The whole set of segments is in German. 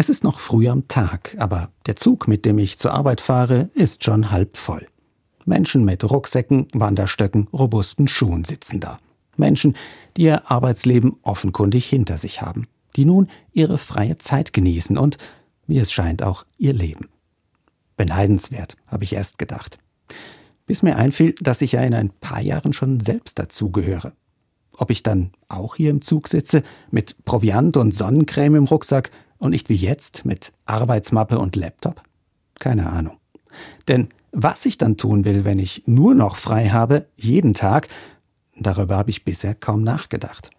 Es ist noch früh am Tag, aber der Zug, mit dem ich zur Arbeit fahre, ist schon halb voll. Menschen mit Rucksäcken, Wanderstöcken, robusten Schuhen sitzen da. Menschen, die ihr Arbeitsleben offenkundig hinter sich haben, die nun ihre freie Zeit genießen und, wie es scheint, auch ihr Leben. Beneidenswert, habe ich erst gedacht. Bis mir einfiel, dass ich ja in ein paar Jahren schon selbst dazugehöre. Ob ich dann auch hier im Zug sitze, mit Proviant und Sonnencreme im Rucksack und nicht wie jetzt mit Arbeitsmappe und Laptop? Keine Ahnung. Denn was ich dann tun will, wenn ich nur noch frei habe, jeden Tag, darüber habe ich bisher kaum nachgedacht.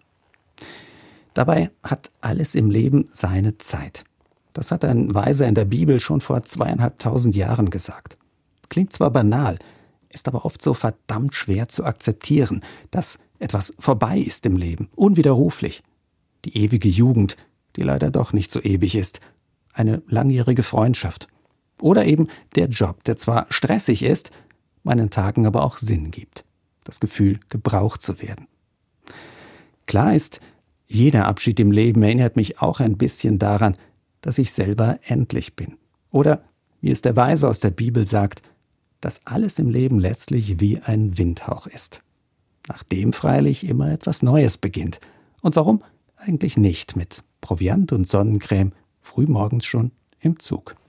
Dabei hat alles im Leben seine Zeit. Das hat ein Weiser in der Bibel schon vor zweieinhalbtausend Jahren gesagt. Klingt zwar banal, ist aber oft so verdammt schwer zu akzeptieren, dass etwas vorbei ist im Leben, unwiderruflich. Die ewige Jugend, die leider doch nicht so ewig ist, eine langjährige Freundschaft oder eben der Job, der zwar stressig ist, meinen Tagen aber auch Sinn gibt, das Gefühl, gebraucht zu werden. Klar ist, jeder Abschied im Leben erinnert mich auch ein bisschen daran, dass ich selber endlich bin. Oder, wie es der Weise aus der Bibel sagt, dass alles im Leben letztlich wie ein Windhauch ist. Nachdem freilich immer etwas Neues beginnt. Und warum eigentlich nicht mit Proviant und Sonnencreme frühmorgens schon im Zug?